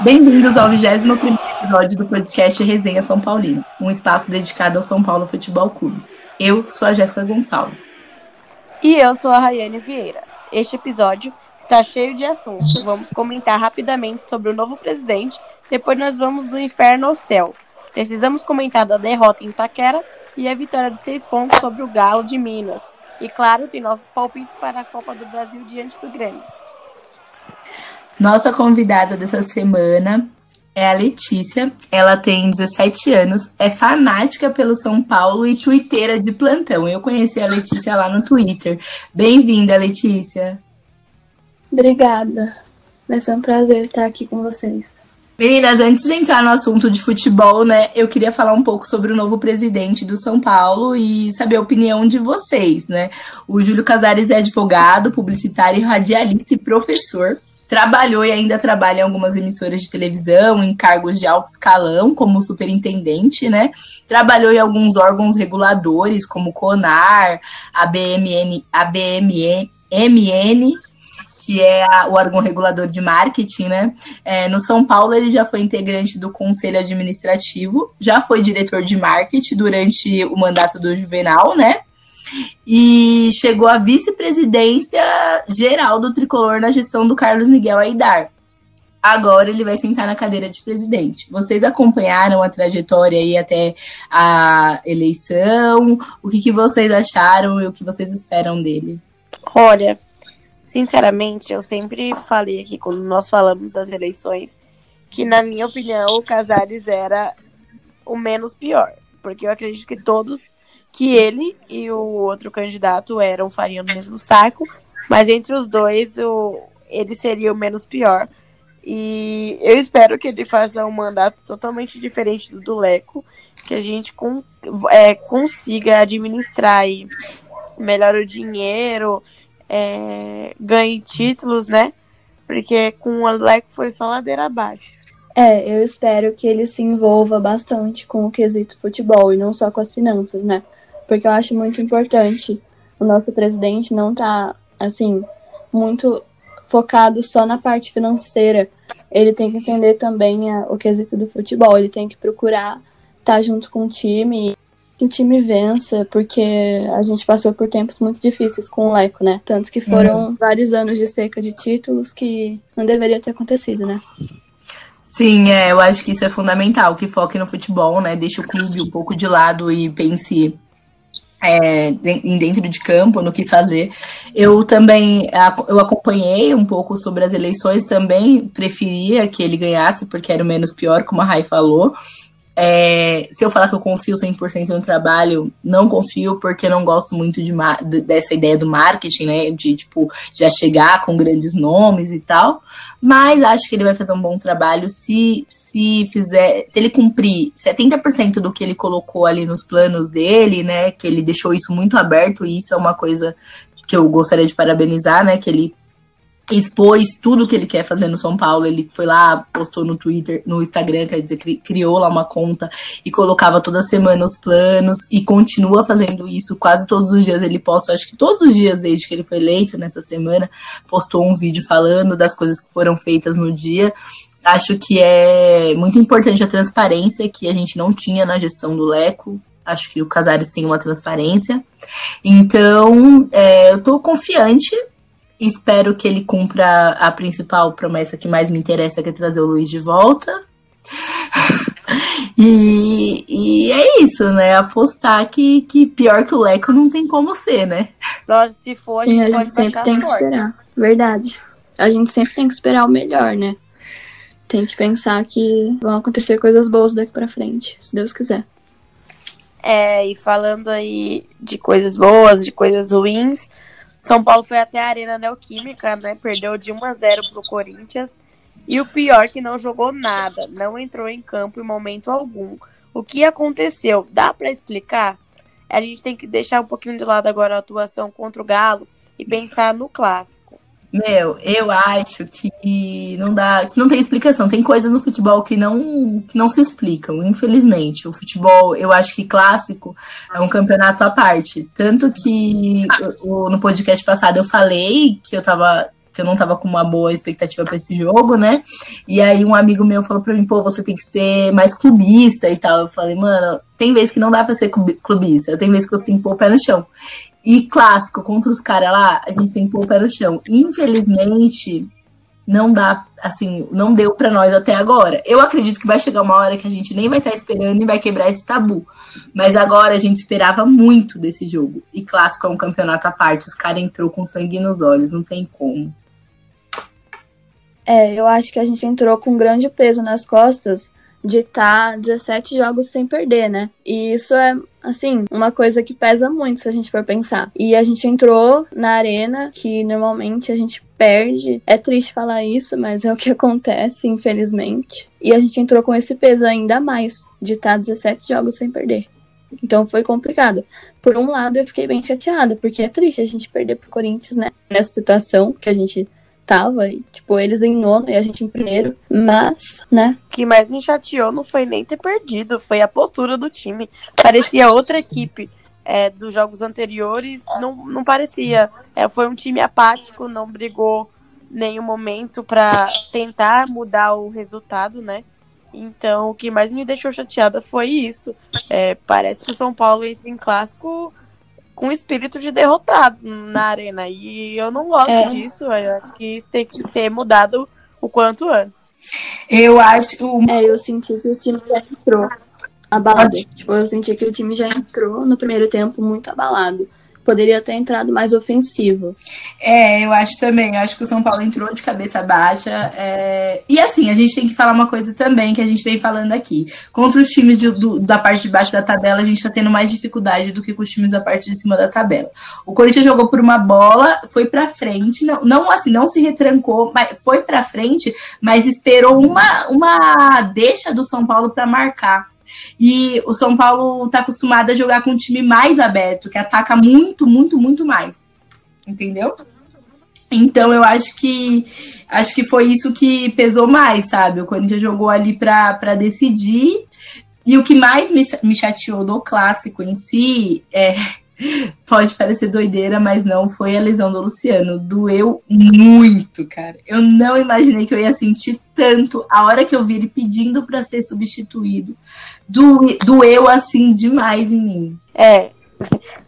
Bem-vindos ao 21 episódio do podcast Resenha São Paulino, um espaço dedicado ao São Paulo Futebol Clube. Eu sou a Jéssica Gonçalves. E eu sou a Rayane Vieira. Este episódio está cheio de assuntos. Vamos comentar rapidamente sobre o novo presidente, depois nós vamos do inferno ao céu. Precisamos comentar da derrota em Itaquera e a vitória de seis pontos sobre o Galo de Minas. E claro, tem nossos palpites para a Copa do Brasil diante do Grêmio. Nossa convidada dessa semana é a Letícia. Ela tem 17 anos, é fanática pelo São Paulo e twitteira de plantão. Eu conheci a Letícia lá no Twitter. Bem-vinda, Letícia. Obrigada. Vai ser um prazer estar aqui com vocês. Meninas, antes de entrar no assunto de futebol, né, eu queria falar um pouco sobre o novo presidente do São Paulo e saber a opinião de vocês, né? O Júlio Casares é advogado, publicitário, radialista e professor. Trabalhou e ainda trabalha em algumas emissoras de televisão, em cargos de alto escalão, como superintendente, né? Trabalhou em alguns órgãos reguladores, como o CONAR, a BMN, a BMN, que é a, o órgão regulador de marketing, né? É, no São Paulo, ele já foi integrante do conselho administrativo, já foi diretor de marketing durante o mandato do Juvenal, né? E chegou à vice-presidência geral do tricolor na gestão do Carlos Miguel Aidar. Agora ele vai sentar na cadeira de presidente. Vocês acompanharam a trajetória aí até a eleição? O que, que vocês acharam e o que vocês esperam dele? Olha, sinceramente, eu sempre falei aqui quando nós falamos das eleições que, na minha opinião, o Casares era o menos pior. Porque eu acredito que todos que ele e o outro candidato eram fariam no mesmo saco, mas entre os dois o, ele seria o menos pior. E eu espero que ele faça um mandato totalmente diferente do do Leco, que a gente com, é, consiga administrar melhor o dinheiro, é, ganhe títulos, né? Porque com o Leco foi só ladeira abaixo. É, eu espero que ele se envolva bastante com o quesito futebol e não só com as finanças, né? Porque eu acho muito importante o nosso presidente não estar, tá, assim, muito focado só na parte financeira. Ele tem que entender também a, o quesito do futebol, ele tem que procurar estar tá junto com o time que o time vença, porque a gente passou por tempos muito difíceis com o Leco, né? Tanto que foram uhum. vários anos de seca de títulos que não deveria ter acontecido, né? Sim, é, eu acho que isso é fundamental, que foque no futebol, né? Deixe o clube um pouco de lado e pense é, dentro de campo, no que fazer. Eu também eu acompanhei um pouco sobre as eleições, também preferia que ele ganhasse, porque era o menos pior, como a Rai falou. É, se eu falar que eu confio 100% no trabalho, não confio porque não gosto muito de, dessa ideia do marketing, né? De, tipo, já chegar com grandes nomes e tal. Mas acho que ele vai fazer um bom trabalho se, se fizer, se ele cumprir 70% do que ele colocou ali nos planos dele, né? Que ele deixou isso muito aberto e isso é uma coisa que eu gostaria de parabenizar, né? Que ele expôs tudo que ele quer fazer no São Paulo. Ele foi lá, postou no Twitter, no Instagram, quer dizer, criou lá uma conta e colocava toda semana os planos e continua fazendo isso quase todos os dias. Ele posta, acho que todos os dias desde que ele foi eleito nessa semana, postou um vídeo falando das coisas que foram feitas no dia. Acho que é muito importante a transparência que a gente não tinha na gestão do Leco. Acho que o Casares tem uma transparência. Então, é, eu tô confiante Espero que ele cumpra a principal promessa que mais me interessa, que é trazer o Luiz de volta. e, e é isso, né? Apostar que, que pior que o Leco não tem como ser, né? Nossa, se for, a gente, Sim, a gente sempre tem que esperar. Verdade. A gente sempre tem que esperar o melhor, né? Tem que pensar que vão acontecer coisas boas daqui para frente, se Deus quiser. É, e falando aí de coisas boas, de coisas ruins, são Paulo foi até a Arena Neoquímica, né? Perdeu de 1 a 0 pro Corinthians. E o pior que não jogou nada, não entrou em campo em momento algum. O que aconteceu? Dá para explicar? A gente tem que deixar um pouquinho de lado agora a atuação contra o Galo e pensar no clássico. Meu, eu acho que não dá, que não tem explicação. Tem coisas no futebol que não, que não se explicam, infelizmente. O futebol, eu acho que clássico é um campeonato à parte. Tanto que no podcast passado eu falei que eu tava que eu não tava com uma boa expectativa para esse jogo, né? E aí um amigo meu falou para mim, pô, você tem que ser mais clubista e tal. Eu falei, mano, tem vezes que não dá para ser clubista, tem vezes que você tem que pôr o pé no chão. E clássico, contra os caras lá, a gente tem que pôr o pé no chão. Infelizmente, não dá, assim, não deu para nós até agora. Eu acredito que vai chegar uma hora que a gente nem vai estar tá esperando e vai quebrar esse tabu. Mas agora a gente esperava muito desse jogo. E clássico é um campeonato à parte, os caras entrou com sangue nos olhos, não tem como. É, eu acho que a gente entrou com um grande peso nas costas de estar tá 17 jogos sem perder, né? E isso é, assim, uma coisa que pesa muito se a gente for pensar. E a gente entrou na arena, que normalmente a gente perde. É triste falar isso, mas é o que acontece, infelizmente. E a gente entrou com esse peso ainda mais, de estar tá 17 jogos sem perder. Então foi complicado. Por um lado, eu fiquei bem chateada, porque é triste a gente perder pro Corinthians, né? Nessa situação que a gente tava, e, tipo, eles em nono e a gente em primeiro, mas, né? O que mais me chateou não foi nem ter perdido, foi a postura do time. Parecia outra equipe. É, dos jogos anteriores, não, não parecia. É, foi um time apático, não brigou nenhum momento para tentar mudar o resultado, né? Então, o que mais me deixou chateada foi isso. É, parece que o São Paulo entra em clássico com espírito de derrotado na arena. E eu não gosto é. disso. Eu acho que isso tem que ser mudado o quanto antes. Eu acho. É, eu senti que o time já entrou abalado. Tipo, eu senti que o time já entrou no primeiro tempo muito abalado poderia ter entrado mais ofensivo. É, eu acho também. Eu acho que o São Paulo entrou de cabeça baixa. É... E assim, a gente tem que falar uma coisa também que a gente vem falando aqui. Contra os times de, do, da parte de baixo da tabela, a gente tá tendo mais dificuldade do que com os times da parte de cima da tabela. O Corinthians jogou por uma bola, foi para frente, não, não assim, não se retrancou, mas foi para frente, mas esperou uma, uma deixa do São Paulo para marcar. E o São Paulo está acostumado a jogar com um time mais aberto, que ataca muito, muito, muito mais. Entendeu? Então eu acho que acho que foi isso que pesou mais, sabe? O Corinthians jogou ali para decidir. E o que mais me, me chateou do clássico em si é Pode parecer doideira, mas não foi a lesão do Luciano. Doeu muito, cara. Eu não imaginei que eu ia sentir tanto a hora que eu vi ele pedindo para ser substituído. Do, doeu assim demais em mim. É.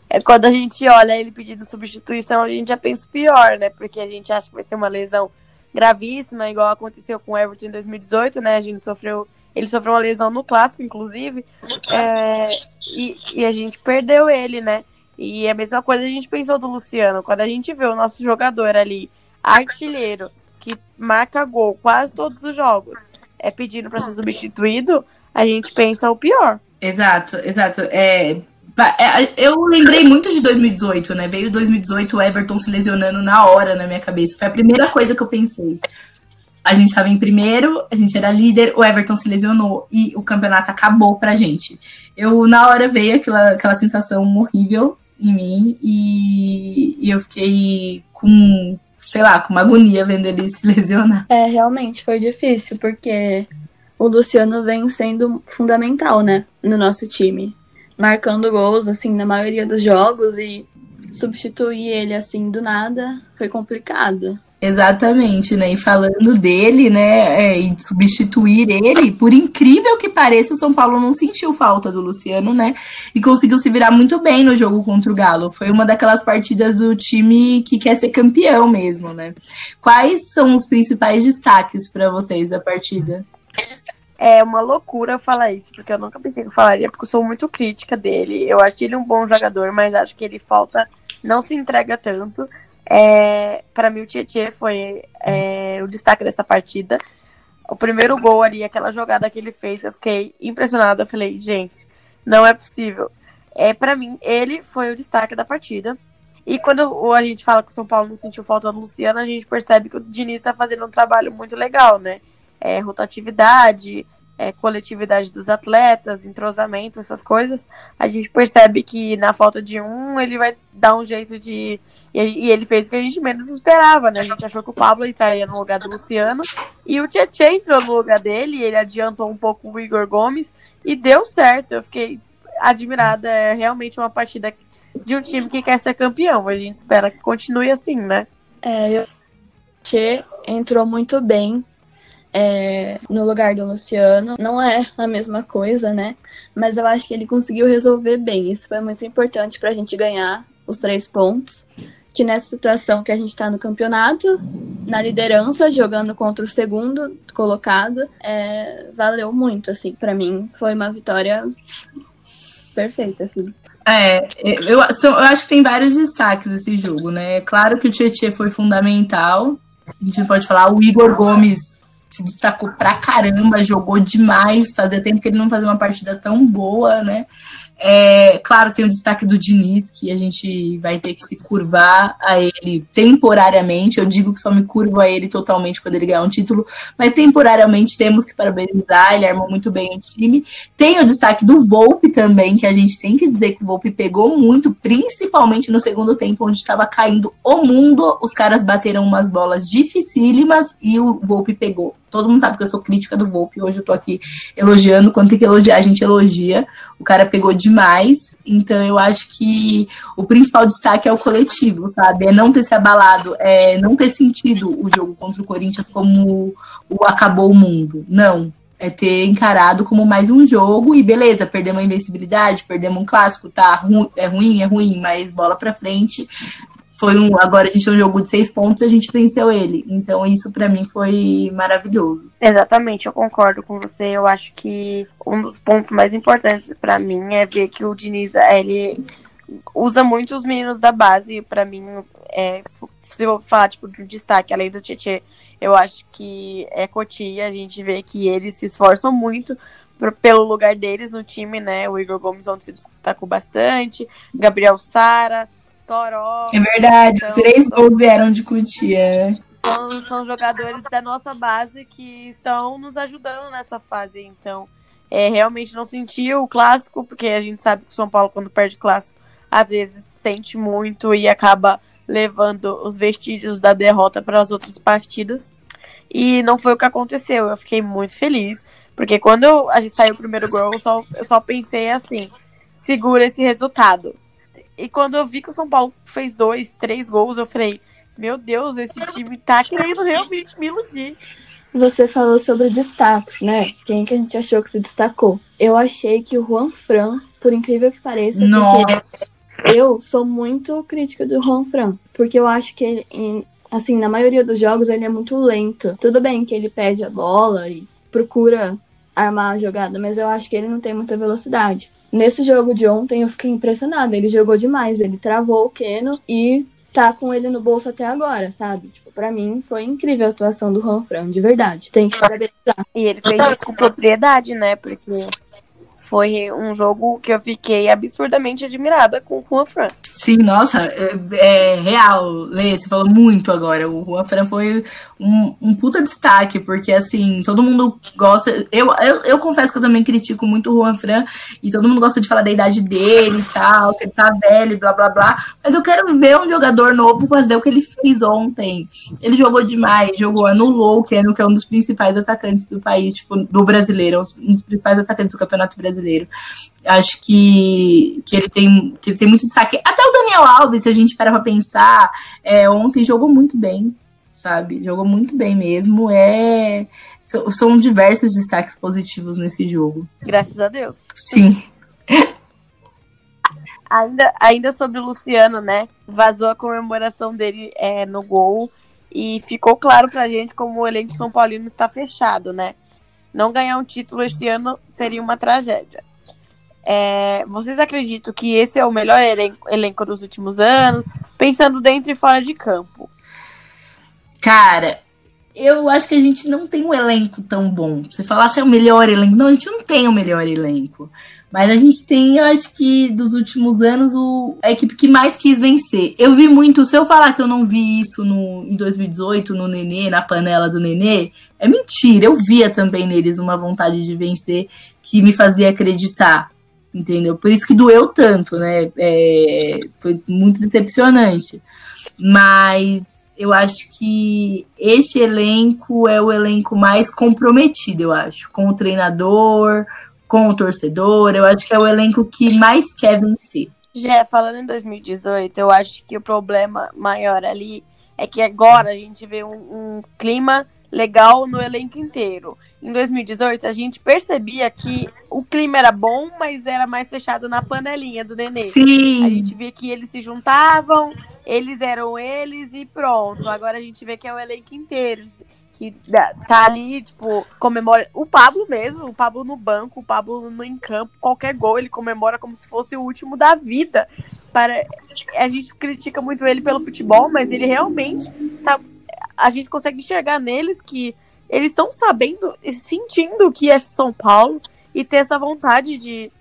é. Quando a gente olha ele pedindo substituição, a gente já pensa pior, né? Porque a gente acha que vai ser uma lesão gravíssima, igual aconteceu com o Everton em 2018, né? A gente sofreu ele sofreu uma lesão no clássico, inclusive, é, e, e, a gente perdeu ele, né? E a mesma coisa a gente pensou do Luciano. Quando a gente vê o nosso jogador ali, artilheiro, que marca gol quase todos os jogos, é pedindo para ser substituído, a gente pensa o pior. Exato, exato. É, é eu lembrei muito de 2018, né? Veio 2018 o Everton se lesionando na hora na minha cabeça. Foi a primeira coisa que eu pensei. A gente estava em primeiro, a gente era líder, o Everton se lesionou e o campeonato acabou pra gente. Eu, na hora, veio aquela, aquela sensação horrível em mim e, e eu fiquei com, sei lá, com uma agonia vendo ele se lesionar. É, realmente foi difícil, porque o Luciano vem sendo fundamental, né, no nosso time. Marcando gols, assim, na maioria dos jogos e substituir ele, assim, do nada foi complicado. Exatamente, né? E falando dele, né, é, e substituir ele, por incrível que pareça, o São Paulo não sentiu falta do Luciano, né? E conseguiu se virar muito bem no jogo contra o Galo. Foi uma daquelas partidas do time que quer ser campeão mesmo, né? Quais são os principais destaques para vocês da partida? É uma loucura falar isso, porque eu nunca pensei que eu falaria, porque eu sou muito crítica dele. Eu acho ele um bom jogador, mas acho que ele falta, não se entrega tanto. É, para mim, o Tietchan foi é, o destaque dessa partida. O primeiro gol ali, aquela jogada que ele fez, eu fiquei impressionada. Eu falei, gente, não é possível. É, para mim, ele foi o destaque da partida. E quando a gente fala que o São Paulo não sentiu falta do Luciano, a gente percebe que o Diniz está fazendo um trabalho muito legal, né? É, rotatividade, é, coletividade dos atletas, entrosamento, essas coisas. A gente percebe que na falta de um, ele vai dar um jeito de e, ele fez o que a gente menos esperava, né? A gente achou que o Pablo entraria no lugar do Luciano e o Tietchan entrou no lugar dele, ele adiantou um pouco o Igor Gomes e deu certo. Eu fiquei admirada, é realmente uma partida de um time que quer ser campeão. A gente espera que continue assim, né? É, eu Tietê entrou muito bem é, no lugar do Luciano. Não é a mesma coisa, né? Mas eu acho que ele conseguiu resolver bem. Isso foi muito importante para a gente ganhar os três pontos. Que nessa situação que a gente está no campeonato, na liderança, jogando contra o segundo colocado, é, valeu muito, assim. Para mim, foi uma vitória perfeita, assim. É, eu, eu acho que tem vários destaques esse jogo, né? Claro que o Tietchan foi fundamental. A gente pode falar, o Igor Gomes se destacou pra caramba, jogou demais, fazia tempo que ele não fazia uma partida tão boa, né? É, claro, tem o destaque do Diniz, que a gente vai ter que se curvar a ele temporariamente. Eu digo que só me curvo a ele totalmente quando ele ganhar um título, mas temporariamente temos que parabenizar. Ele armou muito bem o time. Tem o destaque do Volpe também, que a gente tem que dizer que o Volpe pegou muito, principalmente no segundo tempo, onde estava caindo o mundo. Os caras bateram umas bolas dificílimas e o Volpe pegou. Todo mundo sabe que eu sou crítica do Volpe. Hoje eu tô aqui elogiando. Quando tem que elogiar, a gente elogia. O cara pegou demais. Então eu acho que o principal destaque é o coletivo, sabe? É não ter se abalado, é não ter sentido o jogo contra o Corinthians como o acabou o mundo. Não. É ter encarado como mais um jogo e beleza, perdemos a invencibilidade, perdemos um clássico, tá? Ru é ruim, é ruim, mas bola pra frente foi um. Agora a gente tem um jogo de seis pontos e a gente venceu ele. Então isso para mim foi maravilhoso. Exatamente, eu concordo com você. Eu acho que um dos pontos mais importantes para mim é ver que o Diniz ele usa muito os meninos da base. Para mim, é, se eu falar tipo de um destaque além do Tietchan, eu acho que é Cotia. A gente vê que eles se esforçam muito pelo lugar deles no time, né? O Igor Gomes onde se destacou bastante, Gabriel Sara. Toró. É verdade, então, os três gols vieram de Cutia. São, são jogadores da nossa base que estão nos ajudando nessa fase. Então, é, realmente não senti o clássico, porque a gente sabe que o São Paulo, quando perde clássico, às vezes sente muito e acaba levando os vestígios da derrota para as outras partidas. E não foi o que aconteceu. Eu fiquei muito feliz, porque quando a gente saiu o primeiro gol, eu só, eu só pensei assim: segura esse resultado. E quando eu vi que o São Paulo fez dois, três gols, eu falei, meu Deus, esse time tá querendo realmente me iludir. Você falou sobre destaques, né? Quem que a gente achou que se destacou? Eu achei que o Juan Fran, por incrível que pareça, eu sou muito crítica do Juan Fran, porque eu acho que ele, assim, na maioria dos jogos ele é muito lento. Tudo bem que ele pede a bola e procura armar a jogada, mas eu acho que ele não tem muita velocidade. Nesse jogo de ontem eu fiquei impressionada. Ele jogou demais. Ele travou o Keno e tá com ele no bolso até agora, sabe? Tipo, pra mim foi incrível a atuação do Juan de verdade. Tem que parabenizar. E ele fez isso com propriedade, né? Porque foi um jogo que eu fiquei absurdamente admirada com o Juan Fran. Sim, nossa, é, é, real, Lê, você falou muito agora. O Juan Fran foi um, um puta destaque, porque assim, todo mundo gosta. Eu, eu, eu confesso que eu também critico muito o Juan Fran, e todo mundo gosta de falar da idade dele e tal, que ele tá velho, blá blá blá. Mas eu quero ver um jogador novo fazer o que ele fez ontem. Ele jogou demais, jogou, anulou o Keno, que é um dos principais atacantes do país, tipo, do brasileiro, um dos principais atacantes do Campeonato Brasileiro. Acho que, que, ele tem, que ele tem muito destaque. Até o Daniel Alves, se a gente parar pra pensar, é, ontem jogou muito bem, sabe? Jogou muito bem mesmo. É, são, são diversos destaques positivos nesse jogo. Graças a Deus. Sim. ainda, ainda sobre o Luciano, né? Vazou a comemoração dele é, no gol. E ficou claro pra gente como o elenco São Paulino está fechado, né? Não ganhar um título esse ano seria uma tragédia. É, vocês acreditam que esse é o melhor elenco, elenco dos últimos anos, pensando dentro e fora de campo? Cara, eu acho que a gente não tem um elenco tão bom. Você falar se é o melhor elenco, não, a gente não tem o melhor elenco. Mas a gente tem, eu acho que dos últimos anos, o, a equipe que mais quis vencer. Eu vi muito, se eu falar que eu não vi isso no, em 2018, no Nenê, na panela do Nenê, é mentira. Eu via também neles uma vontade de vencer que me fazia acreditar entendeu? Por isso que doeu tanto, né? É, foi muito decepcionante. Mas eu acho que este elenco é o elenco mais comprometido, eu acho, com o treinador, com o torcedor. Eu acho que é o elenco que mais quer vencer. Já falando em 2018, eu acho que o problema maior ali é que agora a gente vê um, um clima legal no elenco inteiro. Em 2018, a gente percebia que o clima era bom, mas era mais fechado na panelinha do Nenê. Sim. A gente via que eles se juntavam, eles eram eles e pronto. Agora a gente vê que é o elenco inteiro que tá ali, tipo, comemora. O Pablo mesmo, o Pablo no banco, o Pablo no em campo, qualquer gol ele comemora como se fosse o último da vida. Para a gente critica muito ele pelo futebol, mas ele realmente tá a gente consegue enxergar neles que eles estão sabendo, sentindo que é São Paulo e ter essa vontade de,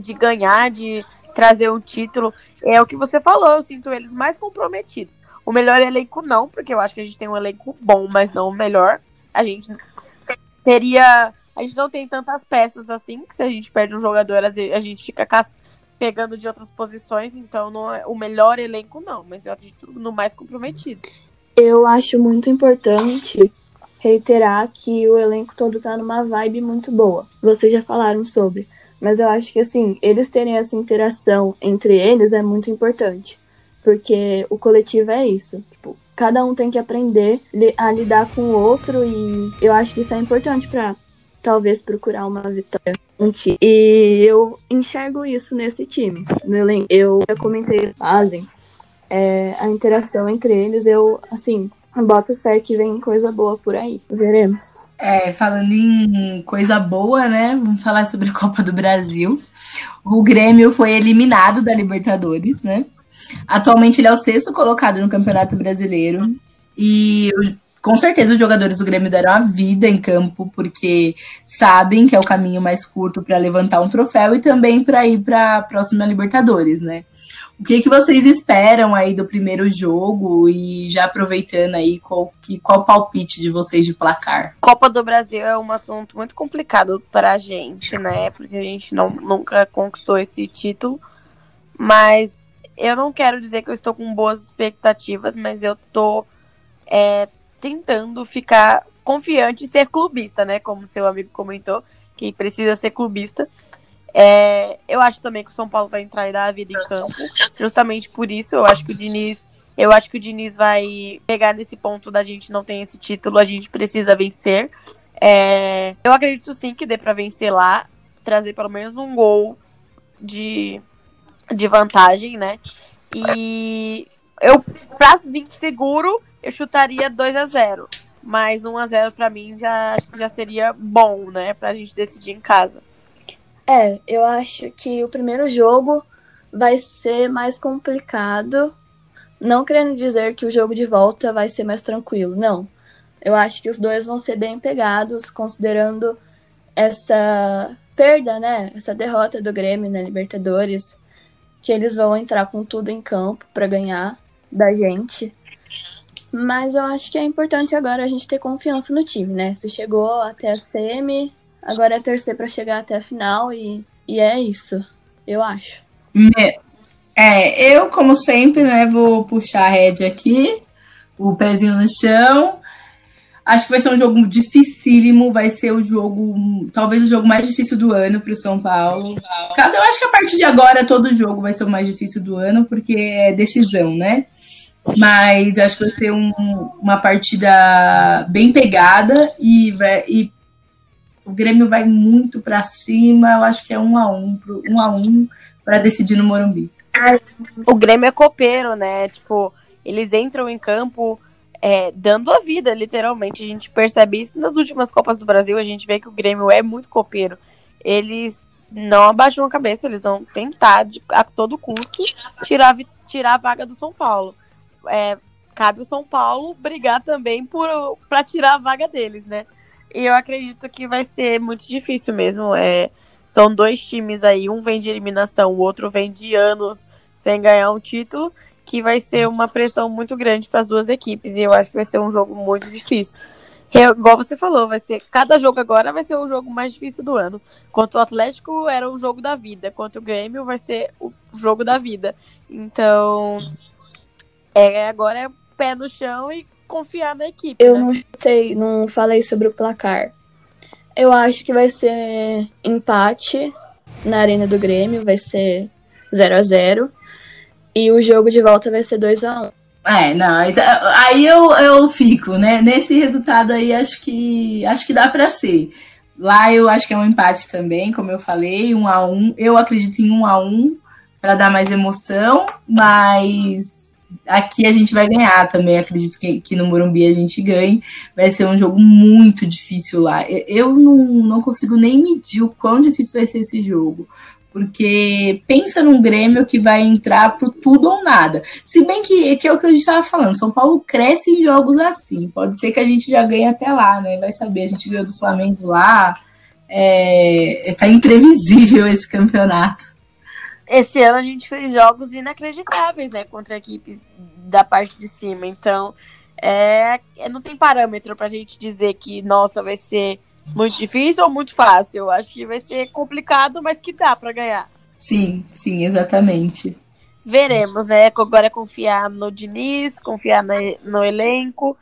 de ganhar, de trazer um título. É o que você falou, eu sinto eles mais comprometidos. O melhor elenco não, porque eu acho que a gente tem um elenco bom, mas não o melhor. A gente teria. A gente não tem tantas peças assim, que se a gente perde um jogador, a gente fica pegando de outras posições, então não é o melhor elenco, não, mas eu acredito no mais comprometido. Eu acho muito importante reiterar que o elenco todo tá numa vibe muito boa. Vocês já falaram sobre. Mas eu acho que assim, eles terem essa interação entre eles é muito importante. Porque o coletivo é isso. Tipo, cada um tem que aprender a lidar com o outro e eu acho que isso é importante para talvez procurar uma vitória. Um time. E eu enxergo isso nesse time. No elenco. Eu já comentei, fazem é, a interação entre eles, eu, assim, boto fé que vem coisa boa por aí. Veremos. É, falando em coisa boa, né? Vamos falar sobre a Copa do Brasil. O Grêmio foi eliminado da Libertadores, né? Atualmente ele é o sexto colocado no Campeonato Brasileiro. E com certeza os jogadores do Grêmio deram a vida em campo, porque sabem que é o caminho mais curto para levantar um troféu e também para ir para a próxima Libertadores, né? O que, que vocês esperam aí do primeiro jogo e já aproveitando aí, qual, que, qual palpite de vocês de placar? Copa do Brasil é um assunto muito complicado para a gente, né? Porque a gente não, nunca conquistou esse título, mas eu não quero dizer que eu estou com boas expectativas, mas eu tô é, tentando ficar confiante e ser clubista, né? Como seu amigo comentou, que precisa ser clubista. É, eu acho também que o São Paulo vai entrar e dar a vida em campo. Justamente por isso, eu acho que o Diniz. Eu acho que o Diniz vai pegar nesse ponto da gente não ter esse título, a gente precisa vencer. É, eu acredito sim que dê para vencer lá, trazer pelo menos um gol de, de vantagem, né? E eu, pra vir seguro, eu chutaria 2 a 0 Mas 1 a 0 para mim já, já seria bom, né? Pra gente decidir em casa. É, eu acho que o primeiro jogo vai ser mais complicado. Não querendo dizer que o jogo de volta vai ser mais tranquilo, não. Eu acho que os dois vão ser bem pegados, considerando essa perda, né? Essa derrota do Grêmio na Libertadores, que eles vão entrar com tudo em campo para ganhar da gente. Mas eu acho que é importante agora a gente ter confiança no time, né? Se chegou até a semi, agora é torcer para chegar até a final e, e é isso, eu acho. É, eu, como sempre, né, vou puxar a rédea aqui, o pezinho no chão. Acho que vai ser um jogo dificílimo, vai ser o jogo, talvez o jogo mais difícil do ano para o São Paulo. Cada, eu acho que a partir de agora todo jogo vai ser o mais difícil do ano, porque é decisão, né? Mas acho que vai ser um, uma partida bem pegada e, vai, e o Grêmio vai muito para cima. Eu acho que é um a um, pro, um a um para decidir no Morumbi. O Grêmio é copeiro, né? Tipo, eles entram em campo é, dando a vida, literalmente. A gente percebe isso nas últimas Copas do Brasil. A gente vê que o Grêmio é muito copeiro. Eles não abaixam a cabeça, eles vão tentar de, a todo custo tirar, tirar a vaga do São Paulo é, cabe o São Paulo brigar também para tirar a vaga deles, né? E eu acredito que vai ser muito difícil mesmo. É, são dois times aí, um vem de eliminação, o outro vem de anos sem ganhar um título, que vai ser uma pressão muito grande para as duas equipes. E eu acho que vai ser um jogo muito difícil. Eu, igual você falou, vai ser cada jogo agora vai ser o jogo mais difícil do ano. Quanto o Atlético era o jogo da vida, quanto o Grêmio vai ser o jogo da vida. Então, é, agora é pé no chão e confiar na equipe. Eu né? não sei, não falei sobre o placar. Eu acho que vai ser empate na Arena do Grêmio, vai ser 0 a 0 E o jogo de volta vai ser 2 a 1 É, não, aí eu, eu fico, né? Nesse resultado aí, acho que acho que dá para ser. Lá eu acho que é um empate também, como eu falei, um a um. Eu acredito em um a um para dar mais emoção, mas aqui a gente vai ganhar também. Acredito que, que no Morumbi a gente ganhe. Vai ser um jogo muito difícil lá. Eu, eu não, não consigo nem medir o quão difícil vai ser esse jogo. Porque pensa num Grêmio que vai entrar pro tudo ou nada. Se bem que, que é o que a gente estava falando, São Paulo cresce em jogos assim. Pode ser que a gente já ganhe até lá, né? Vai saber, a gente ganhou do Flamengo lá. É, tá imprevisível esse campeonato. Esse ano a gente fez jogos inacreditáveis, né? Contra equipes da parte de cima. Então, é, é não tem parâmetro pra gente dizer que, nossa, vai ser muito difícil ou muito fácil? Acho que vai ser complicado, mas que dá para ganhar. Sim, sim, exatamente. Veremos, né? Agora é confiar no Diniz, confiar no elenco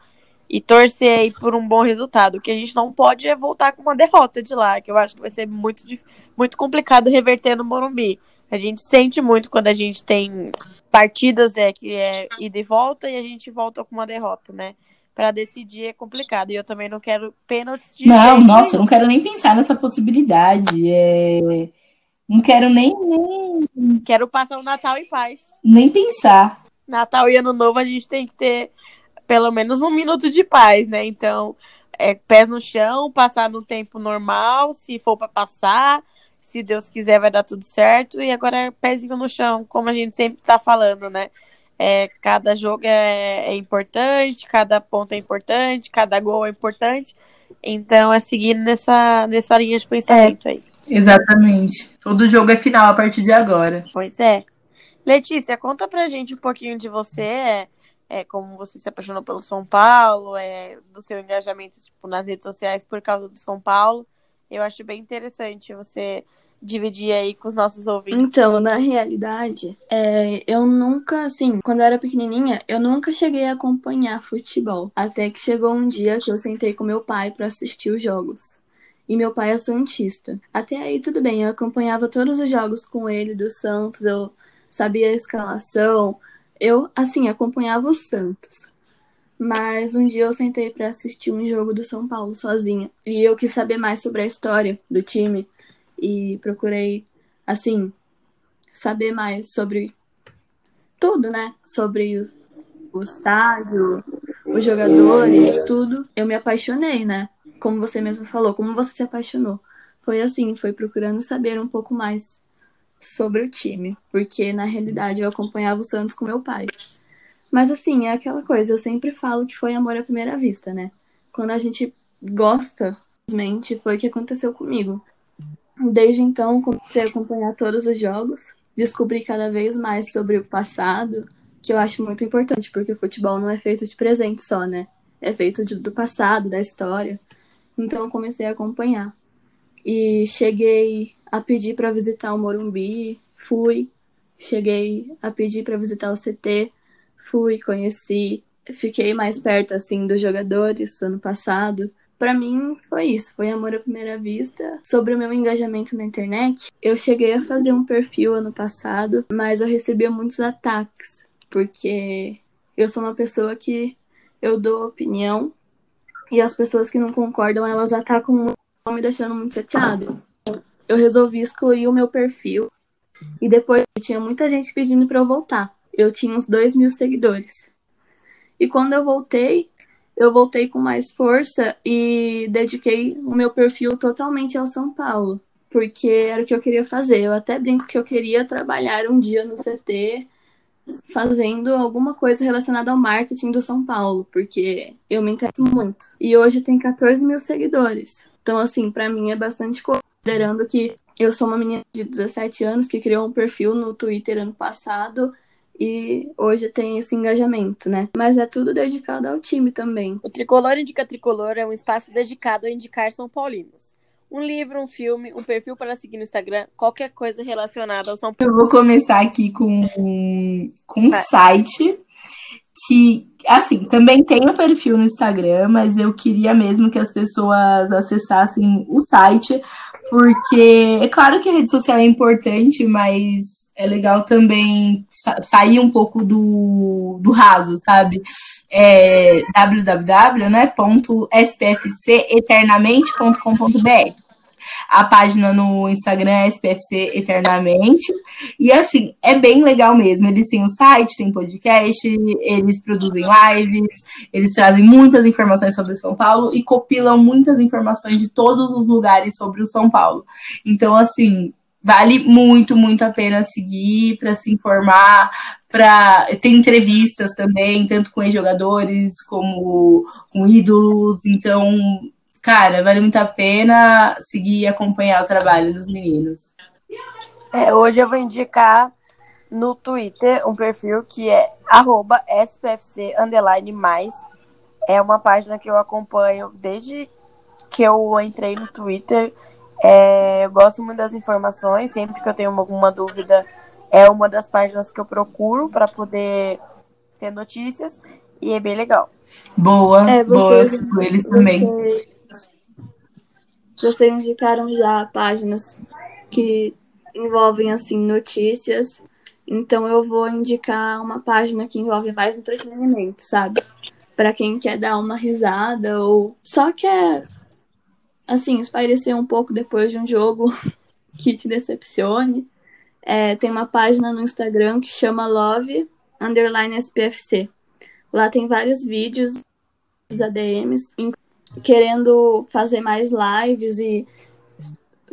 e torcer aí por um bom resultado. O que a gente não pode é voltar com uma derrota de lá, que eu acho que vai ser muito, muito complicado reverter no Morumbi. A gente sente muito quando a gente tem partidas é, que é ida e volta e a gente volta com uma derrota, né? para decidir é complicado. E eu também não quero pênaltis de. Não, nossa, eu não quero nem pensar nessa possibilidade. É... Não quero nem, nem. Quero passar o Natal em paz. Nem pensar. Natal e Ano Novo a gente tem que ter pelo menos um minuto de paz, né? Então, é, pés no chão, passar no tempo normal, se for para passar. Se Deus quiser, vai dar tudo certo. E agora é pezinho no chão, como a gente sempre tá falando, né? É, cada jogo é, é, importante, cada ponto é importante, cada gol é importante. Então é seguir nessa, nessa linha de pensamento é, aí. Exatamente. Todo jogo é final a partir de agora. Pois é. Letícia, conta pra gente um pouquinho de você, é, é, como você se apaixonou pelo São Paulo, é, do seu engajamento tipo, nas redes sociais por causa do São Paulo. Eu acho bem interessante você dividir aí com os nossos ouvintes? Então, na realidade, é, eu nunca, assim, quando eu era pequenininha, eu nunca cheguei a acompanhar futebol. Até que chegou um dia que eu sentei com meu pai para assistir os jogos. E meu pai é santista. Até aí tudo bem, eu acompanhava todos os jogos com ele do Santos, eu sabia a escalação, eu, assim, acompanhava os Santos. Mas um dia eu sentei para assistir um jogo do São Paulo sozinha. E eu quis saber mais sobre a história do time e procurei, assim, saber mais sobre tudo, né? Sobre os, o estádio, os jogadores, tudo. Eu me apaixonei, né? Como você mesmo falou, como você se apaixonou. Foi assim, foi procurando saber um pouco mais sobre o time, porque na realidade eu acompanhava o Santos com meu pai. Mas assim, é aquela coisa, eu sempre falo que foi amor à primeira vista, né? Quando a gente gosta, simplesmente foi o que aconteceu comigo. Desde então, comecei a acompanhar todos os jogos, descobri cada vez mais sobre o passado, que eu acho muito importante, porque o futebol não é feito de presente só, né? É feito de, do passado, da história. Então, comecei a acompanhar. E cheguei a pedir para visitar o Morumbi, fui. Cheguei a pedir para visitar o CT, fui, conheci. Fiquei mais perto, assim, dos jogadores ano passado para mim foi isso, foi amor à primeira vista. Sobre o meu engajamento na internet, eu cheguei a fazer um perfil ano passado, mas eu recebia muitos ataques, porque eu sou uma pessoa que eu dou opinião e as pessoas que não concordam, elas atacam muito, me deixando muito chateada. Eu resolvi excluir o meu perfil e depois tinha muita gente pedindo para eu voltar. Eu tinha uns dois mil seguidores. E quando eu voltei, eu voltei com mais força e dediquei o meu perfil totalmente ao São Paulo, porque era o que eu queria fazer. Eu até brinco que eu queria trabalhar um dia no CT fazendo alguma coisa relacionada ao marketing do São Paulo, porque eu me interesso muito. E hoje tem 14 mil seguidores. Então, assim, para mim é bastante considerando que eu sou uma menina de 17 anos que criou um perfil no Twitter ano passado e hoje tem esse engajamento, né? Mas é tudo dedicado ao time também. O Tricolor Indica Tricolor é um espaço dedicado a indicar São Paulinos. Um livro, um filme, um perfil para seguir no Instagram, qualquer coisa relacionada ao São Paulo. Eu vou começar aqui com, com um Vai. site que, assim, também tem o perfil no Instagram, mas eu queria mesmo que as pessoas acessassem o site, porque é claro que a rede social é importante, mas é legal também sair um pouco do, do raso, sabe? É www, né, ponto. A página no Instagram é SPFC Eternamente. E assim, é bem legal mesmo. Eles têm o site, tem podcast, eles produzem lives, eles trazem muitas informações sobre o São Paulo e compilam muitas informações de todos os lugares sobre o São Paulo. Então, assim, vale muito, muito a pena seguir para se informar, para tem entrevistas também, tanto com jogadores como com ídolos, então, cara, vale muito a pena seguir e acompanhar o trabalho dos meninos. É, hoje eu vou indicar no Twitter um perfil que é SPFC mais. É uma página que eu acompanho desde que eu entrei no Twitter é, eu gosto muito das informações, sempre que eu tenho alguma dúvida, é uma das páginas que eu procuro para poder ter notícias e é bem legal. Boa, é, boa, eu sigo eles também. Vocês indicaram já páginas que envolvem assim notícias, então eu vou indicar uma página que envolve mais entretenimento, sabe? Para quem quer dar uma risada ou só quer assim, espairecer um pouco depois de um jogo que te decepcione. É, tem uma página no Instagram que chama Love Underline SPFC. Lá tem vários vídeos ADMs querendo fazer mais lives e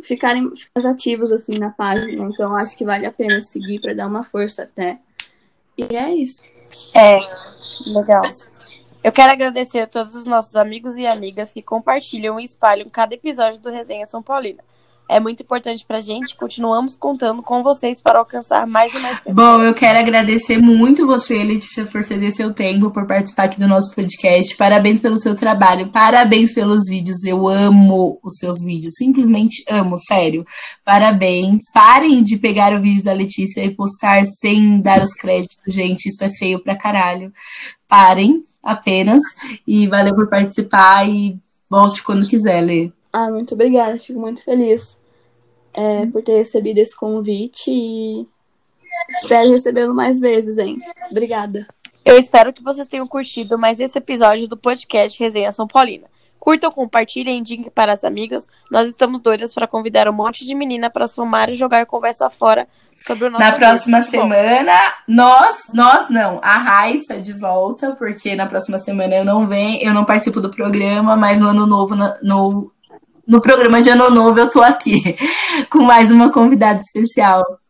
ficarem mais ativos assim na página. Então acho que vale a pena seguir para dar uma força até. E é isso. É, legal. Eu quero agradecer a todos os nossos amigos e amigas que compartilham e espalham cada episódio do Resenha São Paulina. É muito importante pra gente. Continuamos contando com vocês para alcançar mais e mais pessoas. Bom, eu quero agradecer muito você, Letícia, por ceder seu tempo, por participar aqui do nosso podcast. Parabéns pelo seu trabalho, parabéns pelos vídeos. Eu amo os seus vídeos, simplesmente amo, sério. Parabéns. Parem de pegar o vídeo da Letícia e postar sem dar os créditos, gente. Isso é feio pra caralho. Parem apenas. E valeu por participar e volte quando quiser, Lê. Ah, muito obrigada, fico muito feliz é, por ter recebido esse convite e espero recebê-lo mais vezes, hein? Obrigada. Eu espero que vocês tenham curtido mais esse episódio do podcast Resenha São Paulina. Curtam, compartilhem, indiquem para as amigas. Nós estamos doidas para convidar um monte de menina para somar e jogar conversa fora sobre o nosso Na próxima semana, nós, nós não, a Raíssa de volta, porque na próxima semana eu não venho, eu não participo do programa, mas no ano novo, no no programa de Ano Novo eu tô aqui com mais uma convidada especial.